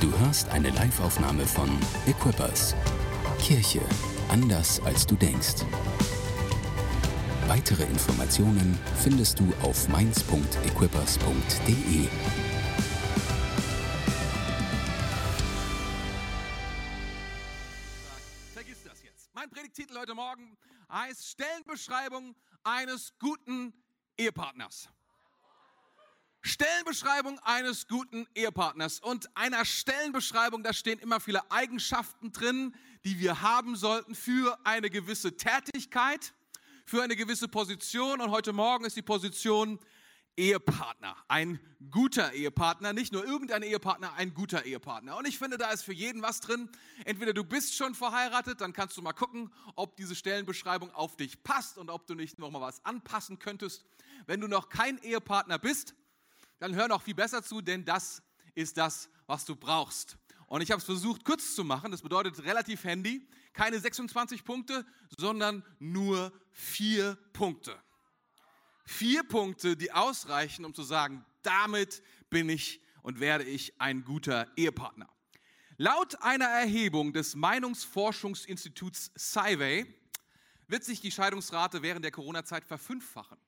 Du hörst eine Live-Aufnahme von Equippers. Kirche anders als du denkst. Weitere Informationen findest du auf mainz.equippers.de. Vergiss das jetzt. Mein Predigtitel heute Morgen heißt Stellenbeschreibung eines guten Ehepartners. Stellenbeschreibung eines guten Ehepartners. Und einer Stellenbeschreibung, da stehen immer viele Eigenschaften drin, die wir haben sollten für eine gewisse Tätigkeit, für eine gewisse Position. Und heute Morgen ist die Position Ehepartner. Ein guter Ehepartner, nicht nur irgendein Ehepartner, ein guter Ehepartner. Und ich finde, da ist für jeden was drin. Entweder du bist schon verheiratet, dann kannst du mal gucken, ob diese Stellenbeschreibung auf dich passt und ob du nicht noch mal was anpassen könntest. Wenn du noch kein Ehepartner bist, dann hör noch viel besser zu, denn das ist das, was du brauchst. Und ich habe es versucht, kurz zu machen. Das bedeutet relativ handy. Keine 26 Punkte, sondern nur vier Punkte. Vier Punkte, die ausreichen, um zu sagen, damit bin ich und werde ich ein guter Ehepartner. Laut einer Erhebung des Meinungsforschungsinstituts Civey wird sich die Scheidungsrate während der Corona-Zeit verfünffachen.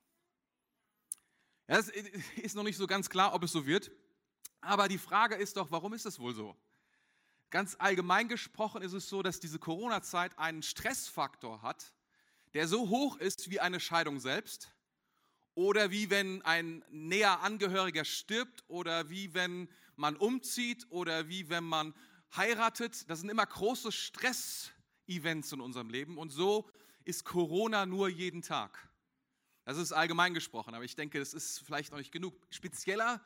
Ja, es ist noch nicht so ganz klar, ob es so wird. Aber die Frage ist doch, warum ist es wohl so? Ganz allgemein gesprochen ist es so, dass diese Corona-Zeit einen Stressfaktor hat, der so hoch ist wie eine Scheidung selbst oder wie wenn ein näher Angehöriger stirbt oder wie wenn man umzieht oder wie wenn man heiratet. Das sind immer große Stress-Events in unserem Leben und so ist Corona nur jeden Tag. Das ist allgemein gesprochen, aber ich denke, das ist vielleicht noch nicht genug. Spezieller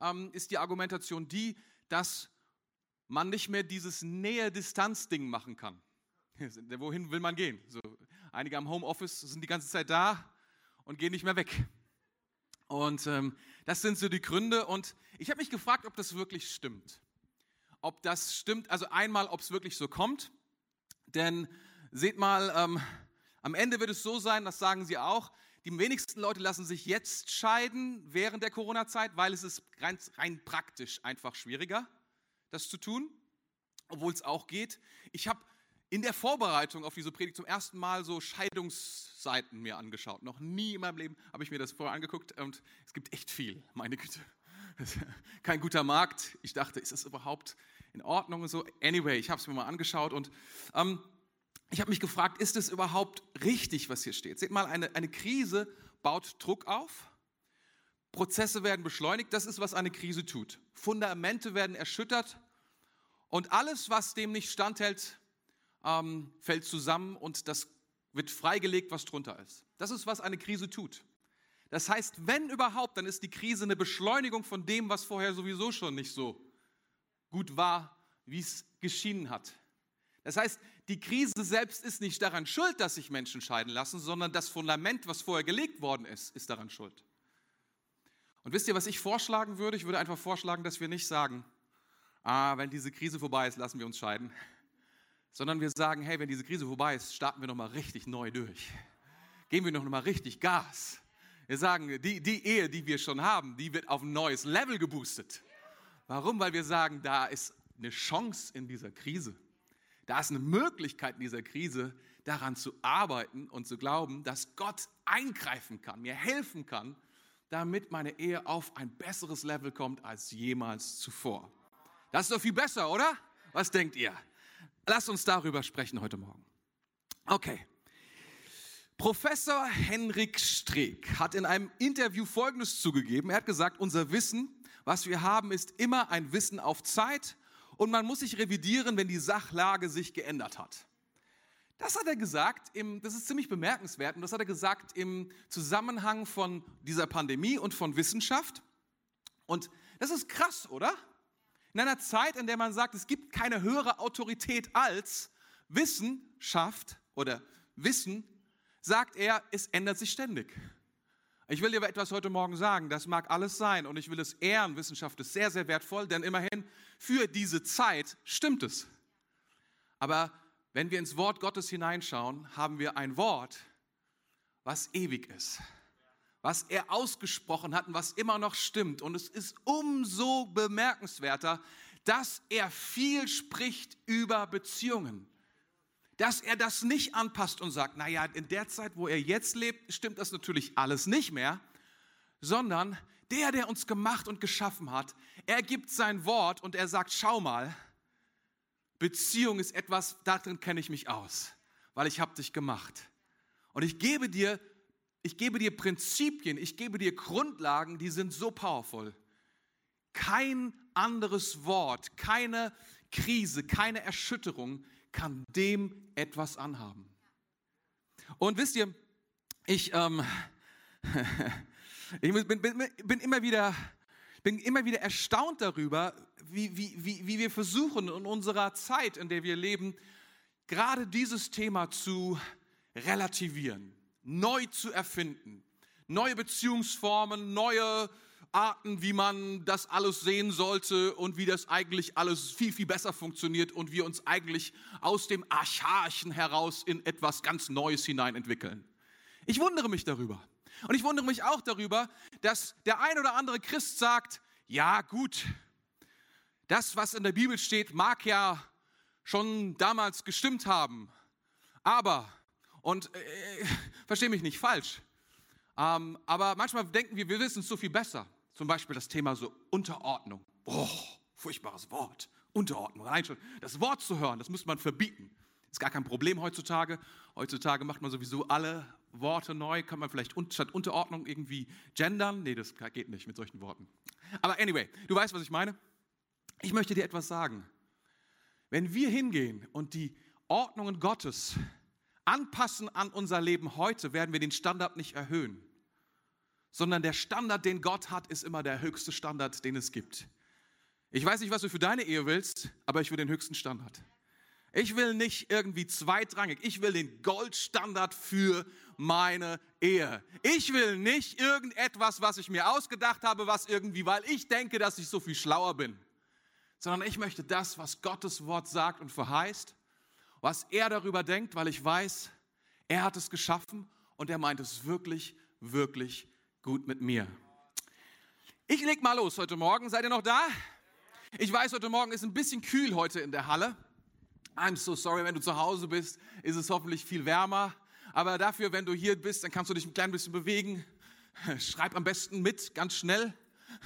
ähm, ist die Argumentation die, dass man nicht mehr dieses Nähe-Distanz-Ding machen kann. Wohin will man gehen? So, einige am Homeoffice sind die ganze Zeit da und gehen nicht mehr weg. Und ähm, das sind so die Gründe. Und ich habe mich gefragt, ob das wirklich stimmt. Ob das stimmt, also einmal, ob es wirklich so kommt. Denn seht mal, ähm, am Ende wird es so sein, das sagen sie auch, die wenigsten Leute lassen sich jetzt scheiden während der Corona-Zeit, weil es ist rein, rein praktisch einfach schwieriger, das zu tun, obwohl es auch geht. Ich habe in der Vorbereitung auf diese Predigt zum ersten Mal so Scheidungsseiten mir angeschaut. Noch nie in meinem Leben habe ich mir das vorher angeguckt und es gibt echt viel, meine Güte. Kein guter Markt. Ich dachte, ist das überhaupt in Ordnung und so? Anyway, ich habe es mir mal angeschaut und ähm, ich habe mich gefragt, ist es überhaupt richtig, was hier steht? Seht mal, eine, eine Krise baut Druck auf, Prozesse werden beschleunigt, das ist, was eine Krise tut. Fundamente werden erschüttert und alles, was dem nicht standhält, ähm, fällt zusammen und das wird freigelegt, was drunter ist. Das ist, was eine Krise tut. Das heißt, wenn überhaupt, dann ist die Krise eine Beschleunigung von dem, was vorher sowieso schon nicht so gut war, wie es geschienen hat. Das heißt, die Krise selbst ist nicht daran schuld, dass sich Menschen scheiden lassen, sondern das Fundament, was vorher gelegt worden ist, ist daran schuld. Und wisst ihr, was ich vorschlagen würde? Ich würde einfach vorschlagen, dass wir nicht sagen, ah, wenn diese Krise vorbei ist, lassen wir uns scheiden, sondern wir sagen, hey, wenn diese Krise vorbei ist, starten wir nochmal richtig neu durch. Geben wir nochmal richtig Gas. Wir sagen, die, die Ehe, die wir schon haben, die wird auf ein neues Level geboostet. Warum? Weil wir sagen, da ist eine Chance in dieser Krise. Da ist eine Möglichkeit in dieser Krise, daran zu arbeiten und zu glauben, dass Gott eingreifen kann, mir helfen kann, damit meine Ehe auf ein besseres Level kommt als jemals zuvor. Das ist doch viel besser, oder? Was denkt ihr? Lasst uns darüber sprechen heute Morgen. Okay. Professor Henrik Streeck hat in einem Interview Folgendes zugegeben. Er hat gesagt, unser Wissen, was wir haben, ist immer ein Wissen auf Zeit und man muss sich revidieren, wenn die Sachlage sich geändert hat. Das hat er gesagt, im, das ist ziemlich bemerkenswert, und das hat er gesagt im Zusammenhang von dieser Pandemie und von Wissenschaft. Und das ist krass, oder? In einer Zeit, in der man sagt, es gibt keine höhere Autorität als Wissenschaft oder Wissen, sagt er, es ändert sich ständig. Ich will dir aber etwas heute Morgen sagen, das mag alles sein und ich will es ehren, Wissenschaft ist sehr, sehr wertvoll, denn immerhin für diese Zeit stimmt es. Aber wenn wir ins Wort Gottes hineinschauen, haben wir ein Wort, was ewig ist, was er ausgesprochen hat und was immer noch stimmt. Und es ist umso bemerkenswerter, dass er viel spricht über Beziehungen. Dass er das nicht anpasst und sagt, naja, in der Zeit, wo er jetzt lebt, stimmt das natürlich alles nicht mehr, sondern der, der uns gemacht und geschaffen hat, er gibt sein Wort und er sagt, schau mal, Beziehung ist etwas, darin kenne ich mich aus, weil ich habe dich gemacht. Und ich gebe dir, ich gebe dir Prinzipien, ich gebe dir Grundlagen, die sind so powerful. Kein anderes Wort, keine Krise, keine Erschütterung kann dem etwas anhaben. Und wisst ihr, ich, ähm, ich bin, bin, bin, immer wieder, bin immer wieder erstaunt darüber, wie, wie, wie, wie wir versuchen in unserer Zeit, in der wir leben, gerade dieses Thema zu relativieren, neu zu erfinden, neue Beziehungsformen, neue Arten, wie man das alles sehen sollte und wie das eigentlich alles viel, viel besser funktioniert und wir uns eigentlich aus dem Archaischen heraus in etwas ganz Neues hinein entwickeln. Ich wundere mich darüber. Und ich wundere mich auch darüber, dass der ein oder andere Christ sagt, ja gut, das, was in der Bibel steht, mag ja schon damals gestimmt haben, aber, und äh, verstehe mich nicht falsch, ähm, aber manchmal denken wir, wir wissen es so viel besser. Zum Beispiel das Thema so Unterordnung. Oh, furchtbares Wort. Unterordnung. Allein schon das Wort zu hören, das muss man verbieten. Ist gar kein Problem heutzutage. Heutzutage macht man sowieso alle Worte neu. Kann man vielleicht statt Unterordnung irgendwie gendern? Nee, das geht nicht mit solchen Worten. Aber anyway, du weißt, was ich meine. Ich möchte dir etwas sagen. Wenn wir hingehen und die Ordnungen Gottes anpassen an unser Leben heute, werden wir den Standard nicht erhöhen sondern der Standard, den Gott hat, ist immer der höchste Standard, den es gibt. Ich weiß nicht, was du für deine Ehe willst, aber ich will den höchsten Standard. Ich will nicht irgendwie zweitrangig, ich will den Goldstandard für meine Ehe. Ich will nicht irgendetwas, was ich mir ausgedacht habe, was irgendwie, weil ich denke, dass ich so viel schlauer bin, sondern ich möchte das, was Gottes Wort sagt und verheißt, was er darüber denkt, weil ich weiß, er hat es geschaffen und er meint es wirklich, wirklich gut mit mir. Ich leg mal los heute Morgen. Seid ihr noch da? Ich weiß, heute Morgen ist ein bisschen kühl heute in der Halle. I'm so sorry, wenn du zu Hause bist, ist es hoffentlich viel wärmer. Aber dafür, wenn du hier bist, dann kannst du dich ein klein bisschen bewegen. Schreib am besten mit, ganz schnell.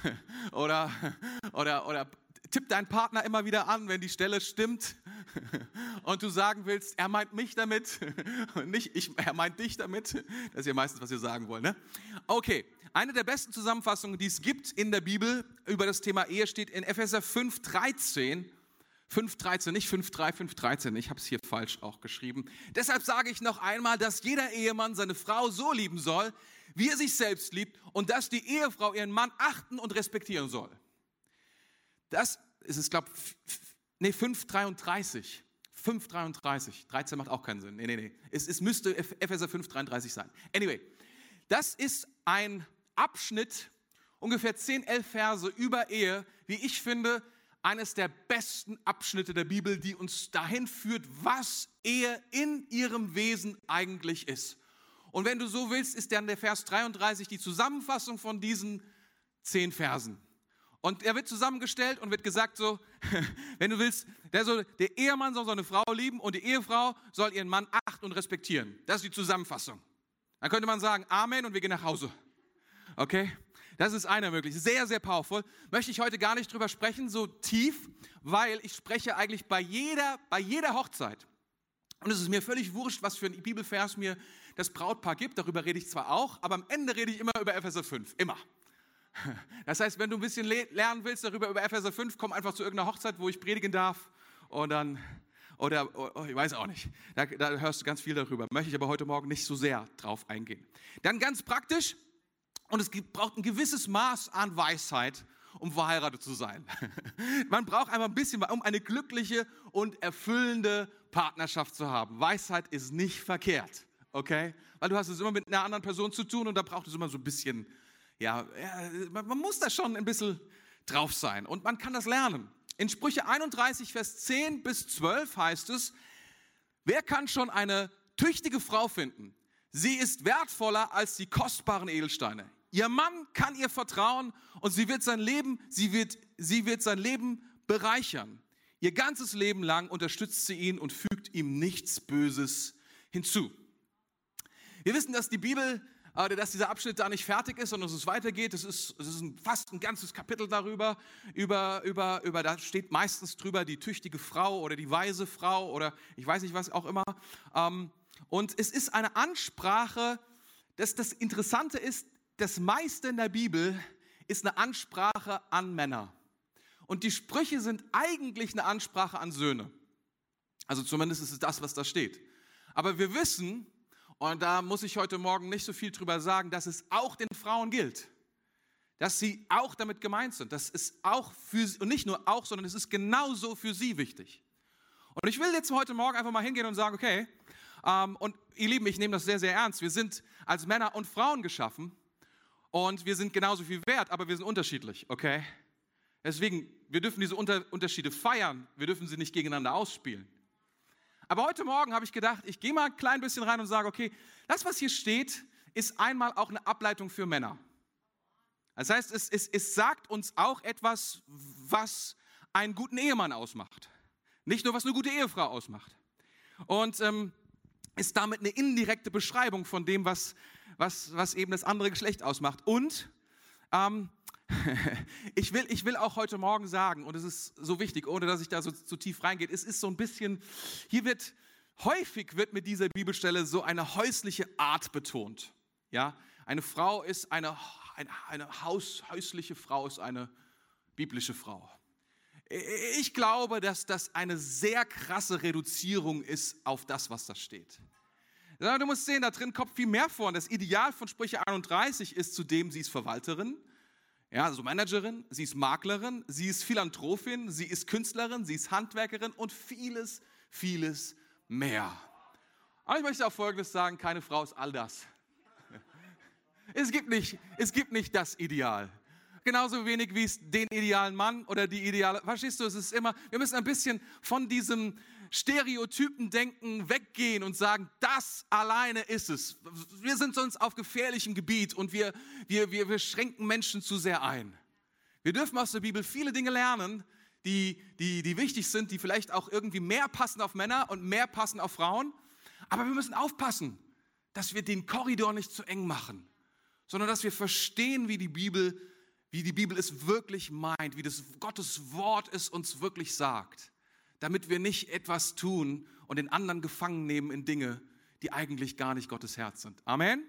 Oder, oder, oder tipp deinen Partner immer wieder an, wenn die Stelle stimmt und du sagen willst, er meint mich damit und nicht ich, er meint dich damit. Das ist ja meistens, was wir sagen wollen. Ne? Okay, eine der besten Zusammenfassungen, die es gibt in der Bibel über das Thema Ehe, steht in Epheser 5,13. 5,13, nicht 5,3, 5,13. Ich habe es hier falsch auch geschrieben. Deshalb sage ich noch einmal, dass jeder Ehemann seine Frau so lieben soll, wie er sich selbst liebt und dass die Ehefrau ihren Mann achten und respektieren soll. Das ist es, glaube ich, nee, 5,33. 5,33. 13 macht auch keinen Sinn. Nee, nee, nee. Es, es müsste Epheser 5,33 sein. Anyway, das ist ein Abschnitt, ungefähr 10, 11 Verse über Ehe, wie ich finde, eines der besten Abschnitte der Bibel, die uns dahin führt, was Ehe in ihrem Wesen eigentlich ist. Und wenn du so willst, ist dann der Vers 33 die Zusammenfassung von diesen zehn Versen. Und er wird zusammengestellt und wird gesagt so, wenn du willst, der, soll, der Ehemann soll seine Frau lieben und die Ehefrau soll ihren Mann achten und respektieren. Das ist die Zusammenfassung. Dann könnte man sagen, Amen und wir gehen nach Hause. Okay? Das ist einer möglich. Sehr, sehr powerful. Möchte ich heute gar nicht drüber sprechen, so tief, weil ich spreche eigentlich bei jeder, bei jeder Hochzeit. Und es ist mir völlig wurscht, was für ein Bibelvers mir das Brautpaar gibt. Darüber rede ich zwar auch, aber am Ende rede ich immer über Epheser 5. Immer. Das heißt, wenn du ein bisschen lernen willst darüber über Epheser 5, komm einfach zu irgendeiner Hochzeit, wo ich predigen darf und dann, oder oh, ich weiß auch nicht, da, da hörst du ganz viel darüber. Möchte ich aber heute Morgen nicht so sehr drauf eingehen. Dann ganz praktisch, und es braucht ein gewisses Maß an Weisheit, um verheiratet zu sein. Man braucht einfach ein bisschen, um eine glückliche und erfüllende Partnerschaft zu haben. Weisheit ist nicht verkehrt, okay? Weil du hast es immer mit einer anderen Person zu tun und da braucht es immer so ein bisschen ja, man muss da schon ein bisschen drauf sein und man kann das lernen. In Sprüche 31, Vers 10 bis 12 heißt es, wer kann schon eine tüchtige Frau finden? Sie ist wertvoller als die kostbaren Edelsteine. Ihr Mann kann ihr vertrauen und sie wird sein Leben, sie wird, sie wird sein Leben bereichern. Ihr ganzes Leben lang unterstützt sie ihn und fügt ihm nichts Böses hinzu. Wir wissen, dass die Bibel, dass dieser Abschnitt da nicht fertig ist, sondern dass es weitergeht. Es ist, es ist ein, fast ein ganzes Kapitel darüber. Über, über, über, da steht meistens drüber die tüchtige Frau oder die weise Frau oder ich weiß nicht was auch immer. Ähm, und es ist eine Ansprache, das, das Interessante ist, das meiste in der Bibel ist eine Ansprache an Männer. Und die Sprüche sind eigentlich eine Ansprache an Söhne. Also zumindest ist es das, was da steht. Aber wir wissen, und da muss ich heute Morgen nicht so viel drüber sagen, dass es auch den Frauen gilt. Dass sie auch damit gemeint sind. Das ist auch für sie, und nicht nur auch, sondern es ist genauso für sie wichtig. Und ich will jetzt heute Morgen einfach mal hingehen und sagen, okay, ähm, und ihr Lieben, ich nehme das sehr, sehr ernst. Wir sind als Männer und Frauen geschaffen und wir sind genauso viel wert, aber wir sind unterschiedlich, okay? Deswegen, wir dürfen diese Unter Unterschiede feiern, wir dürfen sie nicht gegeneinander ausspielen. Aber heute Morgen habe ich gedacht, ich gehe mal ein klein bisschen rein und sage, okay, das, was hier steht, ist einmal auch eine Ableitung für Männer. Das heißt, es, es, es sagt uns auch etwas, was einen guten Ehemann ausmacht. Nicht nur, was eine gute Ehefrau ausmacht. Und ähm, ist damit eine indirekte Beschreibung von dem, was, was, was eben das andere Geschlecht ausmacht. Und ähm, ich, will, ich will auch heute Morgen sagen, und es ist so wichtig, ohne dass ich da so zu tief reingehe, es ist so ein bisschen, hier wird, häufig wird mit dieser Bibelstelle so eine häusliche Art betont. Ja, eine Frau ist eine, eine, eine Haus, häusliche Frau ist eine biblische Frau. Ich glaube, dass das eine sehr krasse Reduzierung ist auf das, was da steht. Du musst sehen, da drin kommt viel mehr vor. Und das Ideal von Sprüche 31 ist zudem, sie ist Verwalterin, ja, also Managerin, sie ist Maklerin, sie ist Philanthropin, sie ist Künstlerin, sie ist Handwerkerin und vieles, vieles mehr. Aber ich möchte auch Folgendes sagen, keine Frau ist all das. Es gibt nicht, es gibt nicht das Ideal genauso wenig wie es den idealen Mann oder die ideale, verstehst du, es ist immer, wir müssen ein bisschen von diesem Stereotypen-Denken weggehen und sagen, das alleine ist es. Wir sind sonst auf gefährlichem Gebiet und wir, wir, wir, wir schränken Menschen zu sehr ein. Wir dürfen aus der Bibel viele Dinge lernen, die, die, die wichtig sind, die vielleicht auch irgendwie mehr passen auf Männer und mehr passen auf Frauen. Aber wir müssen aufpassen, dass wir den Korridor nicht zu eng machen, sondern dass wir verstehen, wie die Bibel wie die Bibel es wirklich meint, wie das Gottes Wort es uns wirklich sagt, damit wir nicht etwas tun und den anderen gefangen nehmen in Dinge, die eigentlich gar nicht Gottes Herz sind. Amen?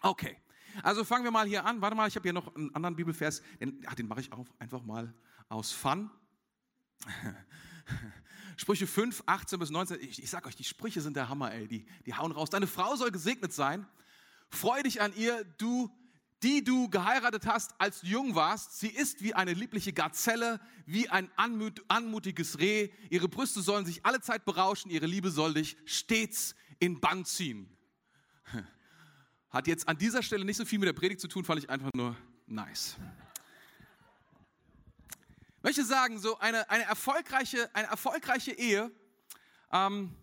Okay, also fangen wir mal hier an. Warte mal, ich habe hier noch einen anderen Bibelvers, den, den mache ich auch einfach mal aus Fun. Sprüche 5, 18 bis 19. Ich, ich sag euch, die Sprüche sind der Hammer, ey. Die, die hauen raus. Deine Frau soll gesegnet sein. Freu dich an ihr, du die du geheiratet hast, als du jung warst. Sie ist wie eine liebliche Gazelle, wie ein anmut, anmutiges Reh. Ihre Brüste sollen sich alle Zeit berauschen, ihre Liebe soll dich stets in Bann ziehen. Hat jetzt an dieser Stelle nicht so viel mit der Predigt zu tun, fand ich einfach nur nice. Ich möchte sagen, so eine, eine, erfolgreiche, eine erfolgreiche Ehe, ähm,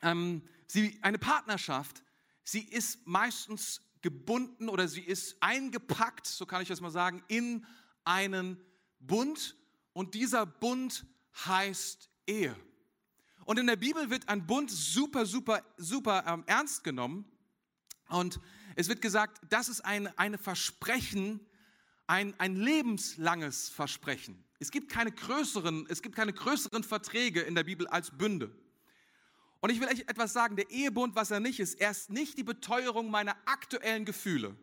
ähm, sie, eine Partnerschaft, sie ist meistens gebunden oder sie ist eingepackt, so kann ich das mal sagen, in einen Bund und dieser Bund heißt Ehe. Und in der Bibel wird ein Bund super, super, super ähm, ernst genommen. Und es wird gesagt, das ist ein eine Versprechen, ein, ein lebenslanges Versprechen. Es gibt, keine größeren, es gibt keine größeren Verträge in der Bibel als Bünde. Und ich will euch etwas sagen, der Ehebund, was er nicht ist, er ist nicht die Beteuerung meiner aktuellen Gefühle.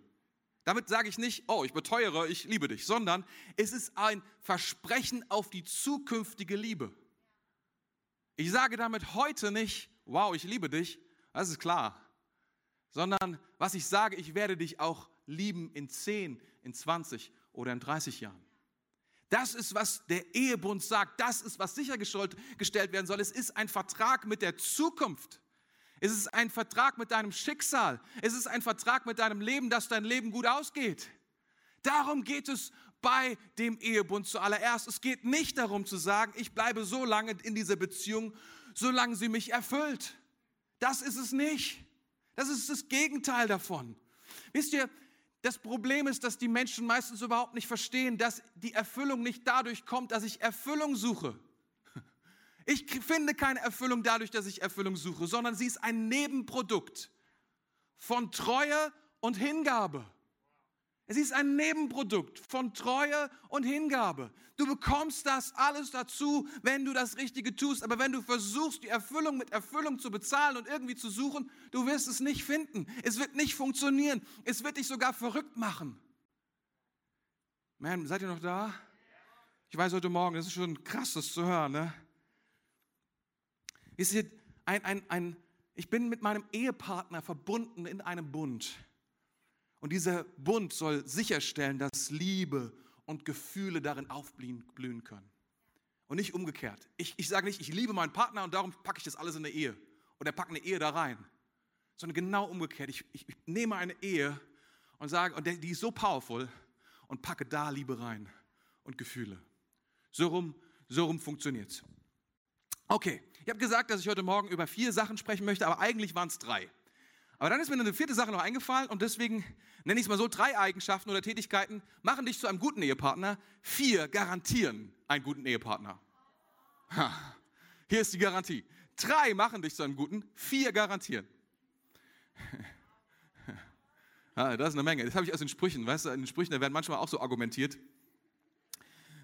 Damit sage ich nicht, oh, ich beteuere, ich liebe dich, sondern es ist ein Versprechen auf die zukünftige Liebe. Ich sage damit heute nicht, wow, ich liebe dich, das ist klar, sondern was ich sage, ich werde dich auch lieben in 10, in 20 oder in 30 Jahren. Das ist, was der Ehebund sagt. Das ist, was sichergestellt werden soll. Es ist ein Vertrag mit der Zukunft. Es ist ein Vertrag mit deinem Schicksal. Es ist ein Vertrag mit deinem Leben, dass dein Leben gut ausgeht. Darum geht es bei dem Ehebund zuallererst. Es geht nicht darum zu sagen, ich bleibe so lange in dieser Beziehung, solange sie mich erfüllt. Das ist es nicht. Das ist das Gegenteil davon. Wisst ihr, Das Problem ist, dass die Menschen meistens überhaupt nicht verstehen, dass die Erfüllung nicht dadurch kommt, dass ich Erfüllung suche. Ich finde keine Erfüllung dadurch, dass ich Erfüllung suche, sondern sie ist ein Nebenprodukt von Treue und Hingabe. Es ist ein Nebenprodukt von Treue und Hingabe. Du bekommst das alles dazu, wenn du das Richtige tust. Aber wenn du versuchst, die Erfüllung mit Erfüllung zu bezahlen und irgendwie zu suchen, du wirst es nicht finden. Es wird nicht funktionieren. Es wird dich sogar verrückt machen. Man, seid ihr noch da? Ich weiß heute Morgen, das ist schon krass, das zu hören. Ne? Wisst ihr, ein, ein, ein, ich bin mit meinem Ehepartner verbunden in einem Bund. Und dieser Bund soll sicherstellen, dass Liebe und Gefühle darin aufblühen können. Und nicht umgekehrt. Ich, ich sage nicht, ich liebe meinen Partner und darum packe ich das alles in eine Ehe. Oder packe eine Ehe da rein. Sondern genau umgekehrt. Ich, ich, ich nehme eine Ehe und sage, und die ist so powerful und packe da Liebe rein und Gefühle. So rum, so rum funktioniert es. Okay, ich habe gesagt, dass ich heute Morgen über vier Sachen sprechen möchte, aber eigentlich waren es drei. Aber dann ist mir eine vierte Sache noch eingefallen und deswegen nenne ich es mal so, drei Eigenschaften oder Tätigkeiten machen dich zu einem guten Ehepartner. Vier garantieren einen guten Ehepartner. Ha, hier ist die Garantie. Drei machen dich zu einem guten, vier garantieren. Ah, das ist eine Menge. Das habe ich aus den Sprüchen. Weißt du, in den Sprüchen, da werden manchmal auch so argumentiert.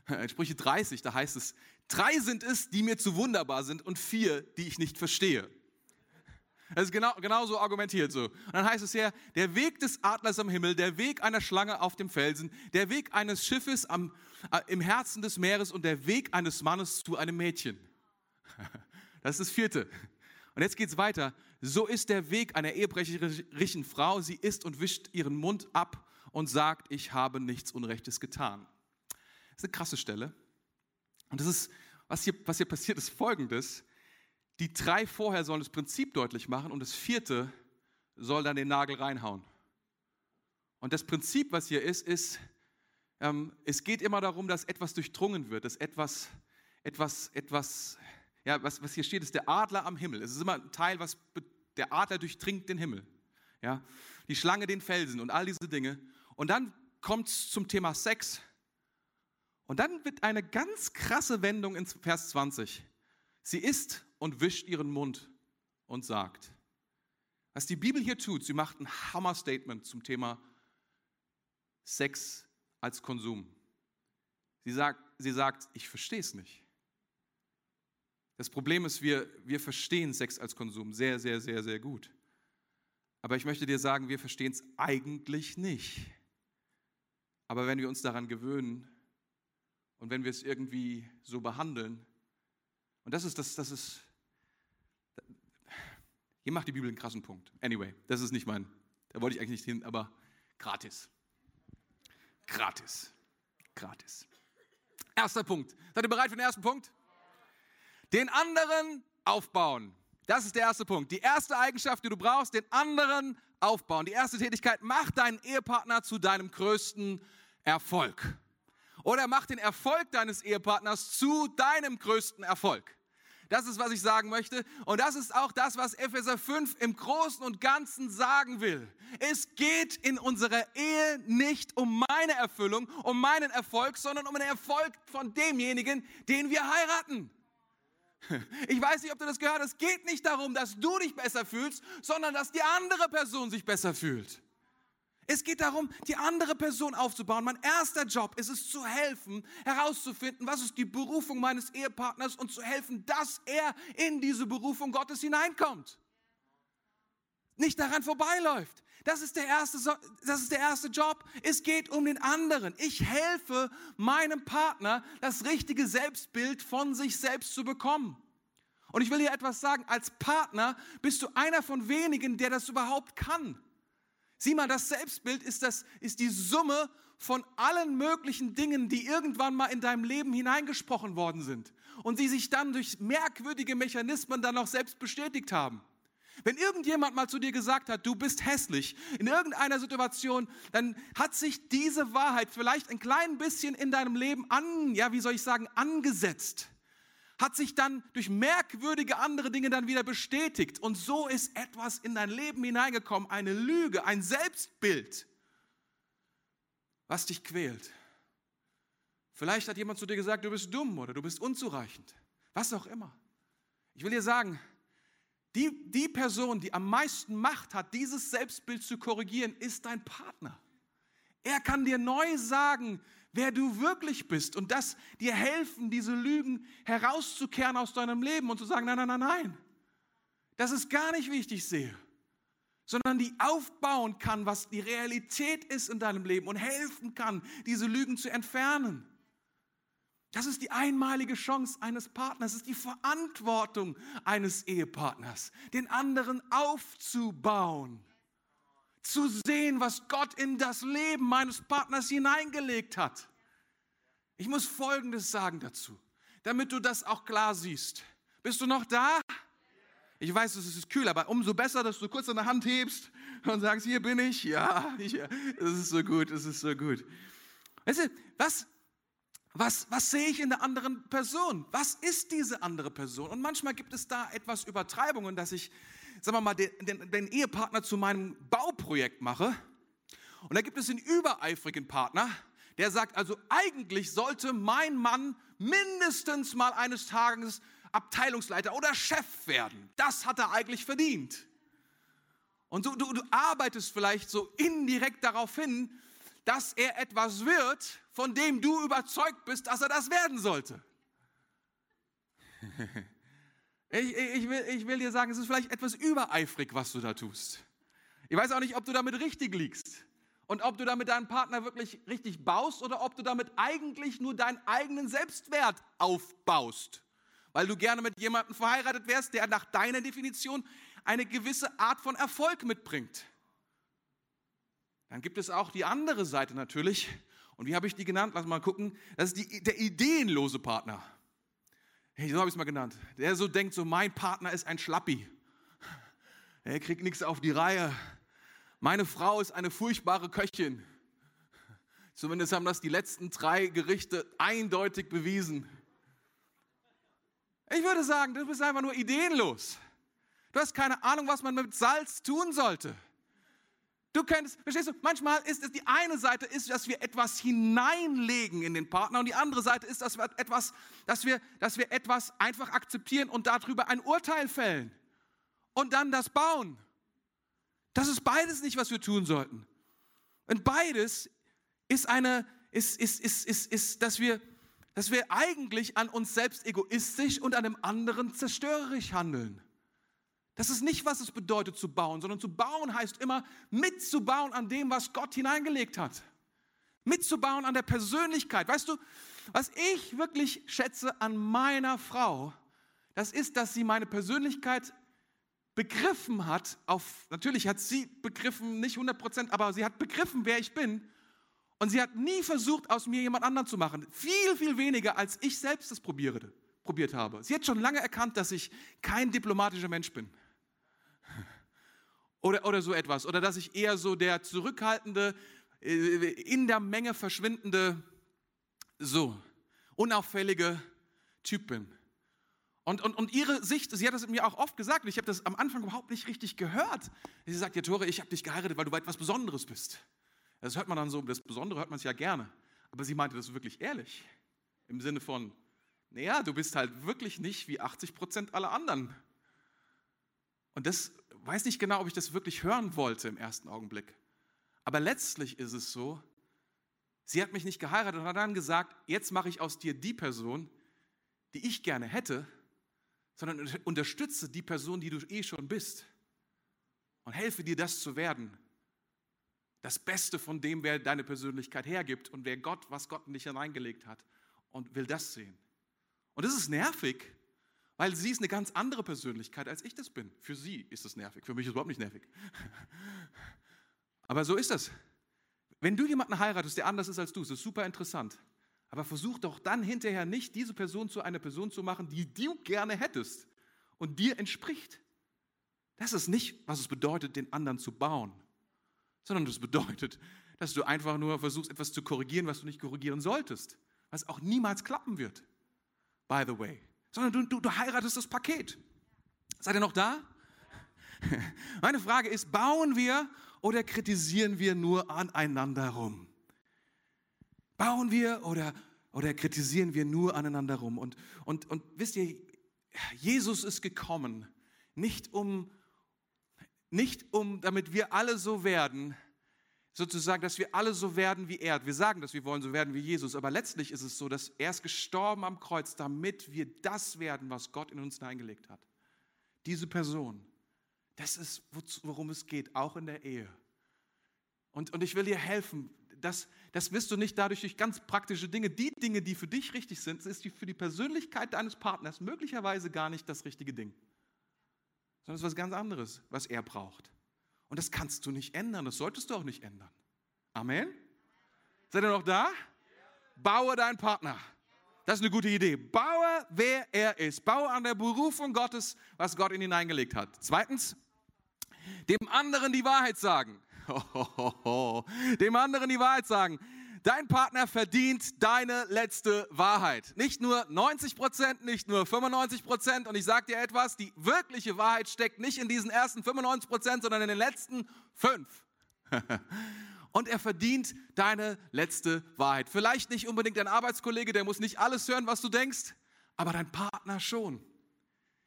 In Sprüche 30, da heißt es, drei sind es, die mir zu wunderbar sind und vier, die ich nicht verstehe. Das ist genau, genau so argumentiert so. Und dann heißt es ja, der Weg des Adlers am Himmel, der Weg einer Schlange auf dem Felsen, der Weg eines Schiffes am, äh, im Herzen des Meeres und der Weg eines Mannes zu einem Mädchen. Das ist das vierte. Und jetzt geht es weiter. So ist der Weg einer ehebrecherischen Frau. Sie isst und wischt ihren Mund ab und sagt, ich habe nichts Unrechtes getan. Das ist eine krasse Stelle. Und das ist, was hier, was hier passiert, ist folgendes. Die drei vorher sollen das Prinzip deutlich machen und das vierte soll dann den Nagel reinhauen. Und das Prinzip, was hier ist, ist, ähm, es geht immer darum, dass etwas durchdrungen wird, dass etwas, etwas, etwas, ja, was, was hier steht, ist der Adler am Himmel. Es ist immer ein Teil, was der Adler durchdringt den Himmel. Ja, die Schlange den Felsen und all diese Dinge. Und dann kommt es zum Thema Sex. Und dann wird eine ganz krasse Wendung in Vers 20. Sie ist und wischt ihren Mund und sagt. Was die Bibel hier tut, sie macht ein Hammer-Statement zum Thema Sex als Konsum. Sie sagt, sie sagt ich verstehe es nicht. Das Problem ist, wir, wir verstehen Sex als Konsum sehr, sehr, sehr, sehr gut. Aber ich möchte dir sagen, wir verstehen es eigentlich nicht. Aber wenn wir uns daran gewöhnen und wenn wir es irgendwie so behandeln, und das ist, das, das ist hier macht die Bibel einen krassen Punkt. Anyway, das ist nicht mein, da wollte ich eigentlich nicht hin, aber gratis. Gratis. Gratis. Erster Punkt. Seid ihr bereit für den ersten Punkt? Den anderen aufbauen. Das ist der erste Punkt. Die erste Eigenschaft, die du brauchst, den anderen aufbauen. Die erste Tätigkeit, mach deinen Ehepartner zu deinem größten Erfolg. Oder mach den Erfolg deines Ehepartners zu deinem größten Erfolg. Das ist, was ich sagen möchte. Und das ist auch das, was Epheser 5 im Großen und Ganzen sagen will. Es geht in unserer Ehe nicht um meine Erfüllung, um meinen Erfolg, sondern um den Erfolg von demjenigen, den wir heiraten. Ich weiß nicht, ob du das gehört hast. Es geht nicht darum, dass du dich besser fühlst, sondern dass die andere Person sich besser fühlt. Es geht darum, die andere Person aufzubauen. Mein erster Job ist es zu helfen, herauszufinden, was ist die Berufung meines Ehepartners und zu helfen, dass er in diese Berufung Gottes hineinkommt. Nicht daran vorbeiläuft. Das ist, der erste, das ist der erste Job. Es geht um den anderen. Ich helfe meinem Partner, das richtige Selbstbild von sich selbst zu bekommen. Und ich will hier etwas sagen, als Partner bist du einer von wenigen, der das überhaupt kann. Sieh mal, das Selbstbild ist, das, ist die Summe von allen möglichen Dingen, die irgendwann mal in deinem Leben hineingesprochen worden sind und die sich dann durch merkwürdige Mechanismen dann auch selbst bestätigt haben. Wenn irgendjemand mal zu dir gesagt hat, du bist hässlich in irgendeiner Situation, dann hat sich diese Wahrheit vielleicht ein klein bisschen in deinem Leben an, ja, wie soll ich sagen, angesetzt hat sich dann durch merkwürdige andere Dinge dann wieder bestätigt. Und so ist etwas in dein Leben hineingekommen, eine Lüge, ein Selbstbild, was dich quält. Vielleicht hat jemand zu dir gesagt, du bist dumm oder du bist unzureichend. Was auch immer. Ich will dir sagen, die, die Person, die am meisten Macht hat, dieses Selbstbild zu korrigieren, ist dein Partner. Er kann dir neu sagen, wer du wirklich bist und das dir helfen, diese Lügen herauszukehren aus deinem Leben und zu sagen, nein, nein, nein, nein, das ist gar nicht, wie ich dich sehe, sondern die aufbauen kann, was die Realität ist in deinem Leben und helfen kann, diese Lügen zu entfernen. Das ist die einmalige Chance eines Partners, das ist die Verantwortung eines Ehepartners, den anderen aufzubauen, zu sehen, was Gott in das Leben meines Partners hineingelegt hat. Ich muss Folgendes sagen dazu, damit du das auch klar siehst. Bist du noch da? Ich weiß, es ist kühl, aber umso besser, dass du kurz deine Hand hebst und sagst, hier bin ich. Ja, es ist so gut, es ist so gut. Weißt du, was, was, was sehe ich in der anderen Person? Was ist diese andere Person? Und manchmal gibt es da etwas Übertreibungen, dass ich, sagen wir mal, den, den, den Ehepartner zu meinem Bauprojekt mache. Und da gibt es den übereifrigen Partner, der sagt, also eigentlich sollte mein Mann mindestens mal eines Tages Abteilungsleiter oder Chef werden. Das hat er eigentlich verdient. Und du, du, du arbeitest vielleicht so indirekt darauf hin, dass er etwas wird, von dem du überzeugt bist, dass er das werden sollte. Ich, ich, will, ich will dir sagen, es ist vielleicht etwas übereifrig, was du da tust. Ich weiß auch nicht, ob du damit richtig liegst und ob du damit deinen Partner wirklich richtig baust oder ob du damit eigentlich nur deinen eigenen Selbstwert aufbaust, weil du gerne mit jemandem verheiratet wärst, der nach deiner Definition eine gewisse Art von Erfolg mitbringt. Dann gibt es auch die andere Seite natürlich. Und wie habe ich die genannt? Lass mal gucken. Das ist die, der ideenlose Partner. Hey, so habe ich es mal genannt. Der so denkt, so mein Partner ist ein Schlappi. Er kriegt nichts auf die Reihe. Meine Frau ist eine furchtbare Köchin. Zumindest haben das die letzten drei Gerichte eindeutig bewiesen. Ich würde sagen, du bist einfach nur ideenlos. Du hast keine Ahnung, was man mit Salz tun sollte. Du könntest, verstehst du, manchmal ist es die eine Seite ist, dass wir etwas hineinlegen in den Partner und die andere Seite ist, dass wir etwas, dass wir, dass wir etwas einfach akzeptieren und darüber ein Urteil fällen und dann das bauen. Das ist beides nicht, was wir tun sollten. Und beides ist eine, ist, ist, ist, ist, ist, dass wir, dass wir eigentlich an uns selbst egoistisch und an dem anderen zerstörerisch handeln. Das ist nicht, was es bedeutet zu bauen, sondern zu bauen heißt immer mitzubauen an dem, was Gott hineingelegt hat. Mitzubauen an der Persönlichkeit. Weißt du, was ich wirklich schätze an meiner Frau, das ist, dass sie meine Persönlichkeit begriffen hat. Auf, natürlich hat sie begriffen, nicht 100 Prozent, aber sie hat begriffen, wer ich bin. Und sie hat nie versucht, aus mir jemand anderen zu machen. Viel, viel weniger, als ich selbst es probierte, probiert habe. Sie hat schon lange erkannt, dass ich kein diplomatischer Mensch bin. Oder, oder so etwas. Oder dass ich eher so der zurückhaltende, äh, in der Menge verschwindende, so unauffällige Typ bin. Und, und, und ihre Sicht, sie hat das mir auch oft gesagt, und ich habe das am Anfang überhaupt nicht richtig gehört. Sie sagt, ja Tore, ich habe dich geheiratet, weil du etwas Besonderes bist. Das hört man dann so, das Besondere hört man es ja gerne. Aber sie meinte das wirklich ehrlich. Im Sinne von, naja, du bist halt wirklich nicht wie 80 Prozent aller anderen. Und das weiß nicht genau, ob ich das wirklich hören wollte im ersten Augenblick. Aber letztlich ist es so, sie hat mich nicht geheiratet und hat dann gesagt, jetzt mache ich aus dir die Person, die ich gerne hätte, sondern unterstütze die Person, die du eh schon bist und helfe dir, das zu werden. Das Beste von dem, wer deine Persönlichkeit hergibt und wer Gott, was Gott in dich hineingelegt hat und will das sehen. Und das ist nervig, weil sie ist eine ganz andere Persönlichkeit, als ich das bin. Für sie ist es nervig, für mich ist es überhaupt nicht nervig. Aber so ist das. Wenn du jemanden heiratest, der anders ist als du, ist das super interessant. Aber versuch doch dann hinterher nicht, diese Person zu einer Person zu machen, die du gerne hättest und dir entspricht. Das ist nicht, was es bedeutet, den anderen zu bauen, sondern das bedeutet, dass du einfach nur versuchst, etwas zu korrigieren, was du nicht korrigieren solltest, was auch niemals klappen wird. By the way sondern du, du, du heiratest das Paket. Seid ihr noch da? Meine Frage ist, bauen wir oder kritisieren wir nur aneinander rum? Bauen wir oder, oder kritisieren wir nur aneinander rum? Und, und, und wisst ihr, Jesus ist gekommen, nicht um, nicht um, damit wir alle so werden, sozusagen, dass wir alle so werden wie er. Wir sagen, dass wir wollen so werden wie Jesus, aber letztlich ist es so, dass er ist gestorben am Kreuz, damit wir das werden, was Gott in uns hineingelegt hat. Diese Person, das ist, worum es geht, auch in der Ehe. Und, und ich will dir helfen, das, das wirst du nicht dadurch durch ganz praktische Dinge. Die Dinge, die für dich richtig sind, ist für die Persönlichkeit deines Partners möglicherweise gar nicht das richtige Ding, sondern es ist was ganz anderes, was er braucht. Und das kannst du nicht ändern, das solltest du auch nicht ändern. Amen? Seid ihr noch da? Baue deinen Partner. Das ist eine gute Idee. Baue, wer er ist. Baue an der Berufung Gottes, was Gott in ihn hineingelegt hat. Zweitens, dem anderen die Wahrheit sagen. Dem anderen die Wahrheit sagen. Dein Partner verdient deine letzte Wahrheit. Nicht nur 90 Prozent, nicht nur 95 Prozent. Und ich sage dir etwas, die wirkliche Wahrheit steckt nicht in diesen ersten 95 Prozent, sondern in den letzten fünf. Und er verdient deine letzte Wahrheit. Vielleicht nicht unbedingt dein Arbeitskollege, der muss nicht alles hören, was du denkst, aber dein Partner schon.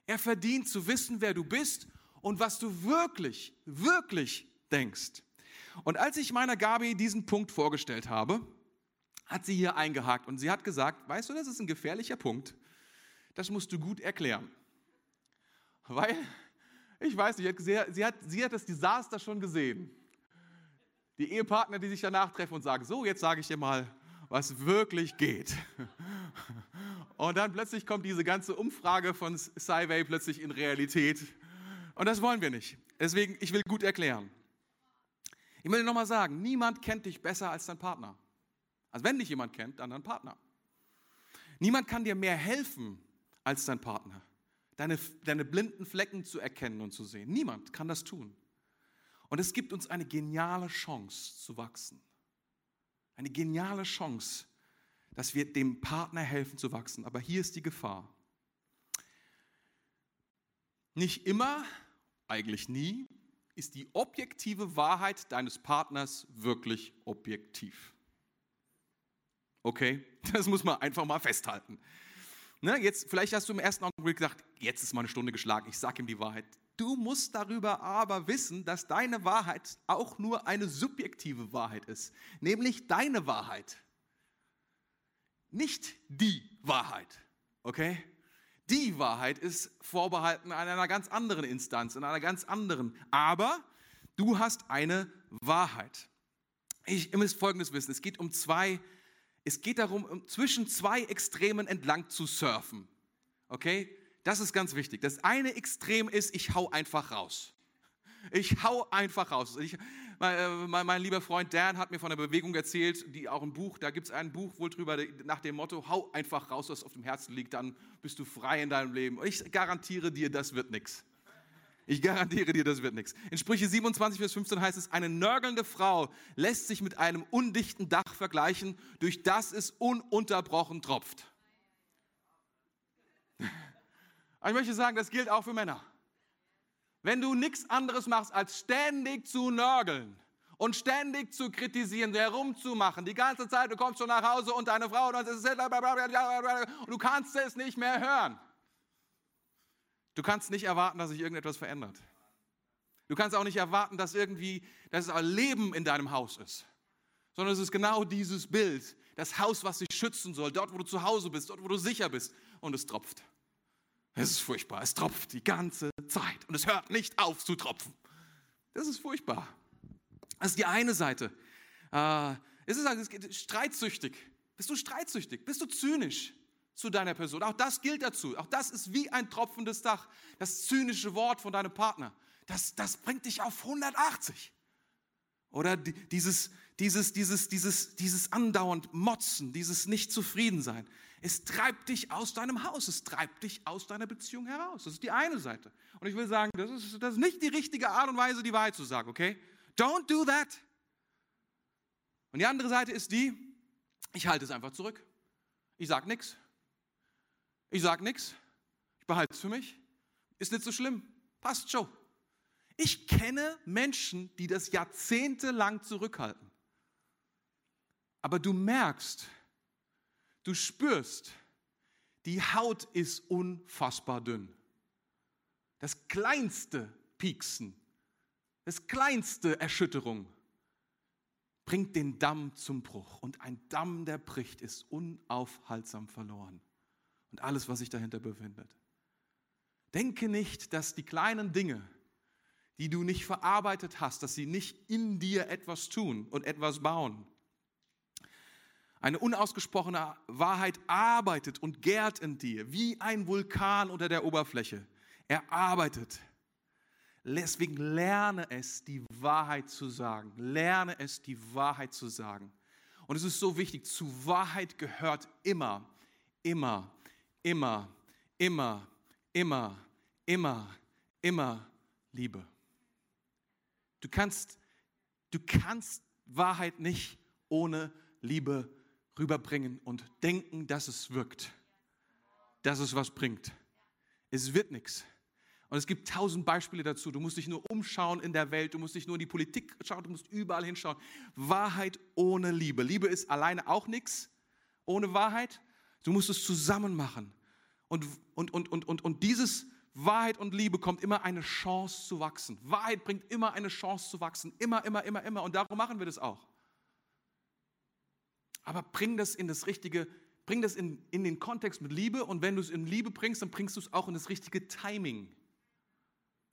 Er verdient zu wissen, wer du bist und was du wirklich, wirklich denkst. Und als ich meiner Gabi diesen Punkt vorgestellt habe, hat sie hier eingehakt und sie hat gesagt, weißt du, das ist ein gefährlicher Punkt. Das musst du gut erklären. Weil, ich weiß nicht, sie hat, sie hat das Desaster schon gesehen. Die Ehepartner, die sich danach treffen und sagen, so, jetzt sage ich dir mal, was wirklich geht. Und dann plötzlich kommt diese ganze Umfrage von Sci-Way plötzlich in Realität. Und das wollen wir nicht. Deswegen, ich will gut erklären. Ich will dir nochmal sagen, niemand kennt dich besser als dein Partner. Also wenn dich jemand kennt, dann dein Partner. Niemand kann dir mehr helfen als dein Partner, deine, deine blinden Flecken zu erkennen und zu sehen. Niemand kann das tun. Und es gibt uns eine geniale Chance zu wachsen. Eine geniale Chance, dass wir dem Partner helfen zu wachsen. Aber hier ist die Gefahr. Nicht immer, eigentlich nie, ist die objektive Wahrheit deines Partners wirklich objektiv. Okay, das muss man einfach mal festhalten. Ne, jetzt, vielleicht hast du im ersten Augenblick gedacht, jetzt ist meine Stunde geschlagen, ich sage ihm die Wahrheit. Du musst darüber aber wissen, dass deine Wahrheit auch nur eine subjektive Wahrheit ist, nämlich deine Wahrheit. Nicht die Wahrheit. Okay? Die Wahrheit ist vorbehalten an einer ganz anderen Instanz, in einer ganz anderen. Aber du hast eine Wahrheit. Ich, müsst Folgendes wissen. Es geht um zwei, es geht darum, um zwischen zwei Extremen entlang zu surfen. Okay? Das ist ganz wichtig. Das eine Extrem ist, ich hau einfach raus. Ich hau einfach raus. Ich, mein, äh, mein, mein, lieber Freund Dan hat mir von einer Bewegung erzählt, die auch ein Buch, da gibt es ein Buch wohl drüber, nach dem Motto, hau einfach raus, was auf dem Herzen liegt, dann bist du frei in deinem Leben. Ich garantiere dir, das wird nichts. Ich garantiere dir, das wird nichts. In Sprüche 27, Vers 15 heißt es, eine nörgelnde Frau lässt sich mit einem undichten Dach vergleichen, durch das es ununterbrochen tropft. Aber ich möchte sagen, das gilt auch für Männer. Wenn du nichts anderes machst, als ständig zu nörgeln und ständig zu kritisieren, herumzumachen, die ganze Zeit, du kommst schon nach Hause und deine Frau und du kannst es nicht mehr hören. Du kannst nicht erwarten, dass sich irgendetwas verändert. Du kannst auch nicht erwarten, dass irgendwie das Leben in deinem Haus ist, sondern es ist genau dieses Bild, das Haus, was dich schützen soll, dort, wo du zu Hause bist, dort, wo du sicher bist und es tropft. Es ist furchtbar. Es tropft die ganze Zeit und es hört nicht auf zu tropfen. Das ist furchtbar. Das ist die eine Seite. Äh, es ist also, streitsüchtig. Bist du streitsüchtig? Bist du zynisch zu deiner Person? Auch das gilt dazu. Auch das ist wie ein tropfendes Dach. Das zynische Wort von deinem Partner. Das, das bringt dich auf 180. Oder dieses, dieses, dieses, dieses, dieses andauernd Motzen, dieses Nicht-Zufriedensein. Es treibt dich aus deinem Haus, es treibt dich aus deiner Beziehung heraus. Das ist die eine Seite. Und ich will sagen, das ist, das ist nicht die richtige Art und Weise, die Wahrheit zu sagen, okay? Don't do that. Und die andere Seite ist die, ich halte es einfach zurück. Ich sage nichts. Ich sage nichts. Ich behalte es für mich. Ist nicht so schlimm. Passt schon. Ich kenne Menschen, die das jahrzehntelang zurückhalten. Aber du merkst, du spürst, die Haut ist unfassbar dünn. Das kleinste Pieksen, das kleinste Erschütterung bringt den Damm zum Bruch. Und ein Damm, der bricht, ist unaufhaltsam verloren. Und alles, was sich dahinter befindet. Denke nicht, dass die kleinen Dinge, die du nicht verarbeitet hast, dass sie nicht in dir etwas tun und etwas bauen. Eine unausgesprochene Wahrheit arbeitet und gärt in dir, wie ein Vulkan unter der Oberfläche. Er arbeitet. Deswegen lerne es, die Wahrheit zu sagen. Lerne es, die Wahrheit zu sagen. Und es ist so wichtig, zu Wahrheit gehört immer, immer, immer, immer, immer, immer, immer Liebe. Du kannst, du kannst Wahrheit nicht ohne Liebe rüberbringen und denken, dass es wirkt, dass es was bringt. Es wird nichts. Und es gibt tausend Beispiele dazu. Du musst dich nur umschauen in der Welt, du musst dich nur in die Politik schauen, du musst überall hinschauen. Wahrheit ohne Liebe. Liebe ist alleine auch nichts ohne Wahrheit. Du musst es zusammen machen. Und, und, und, und, und, und dieses Wahrheit und Liebe kommt immer eine Chance zu wachsen. Wahrheit bringt immer eine Chance zu wachsen. Immer, immer, immer, immer. Und darum machen wir das auch. Aber bring das in das richtige, bring das in, in den Kontext mit Liebe. Und wenn du es in Liebe bringst, dann bringst du es auch in das richtige Timing.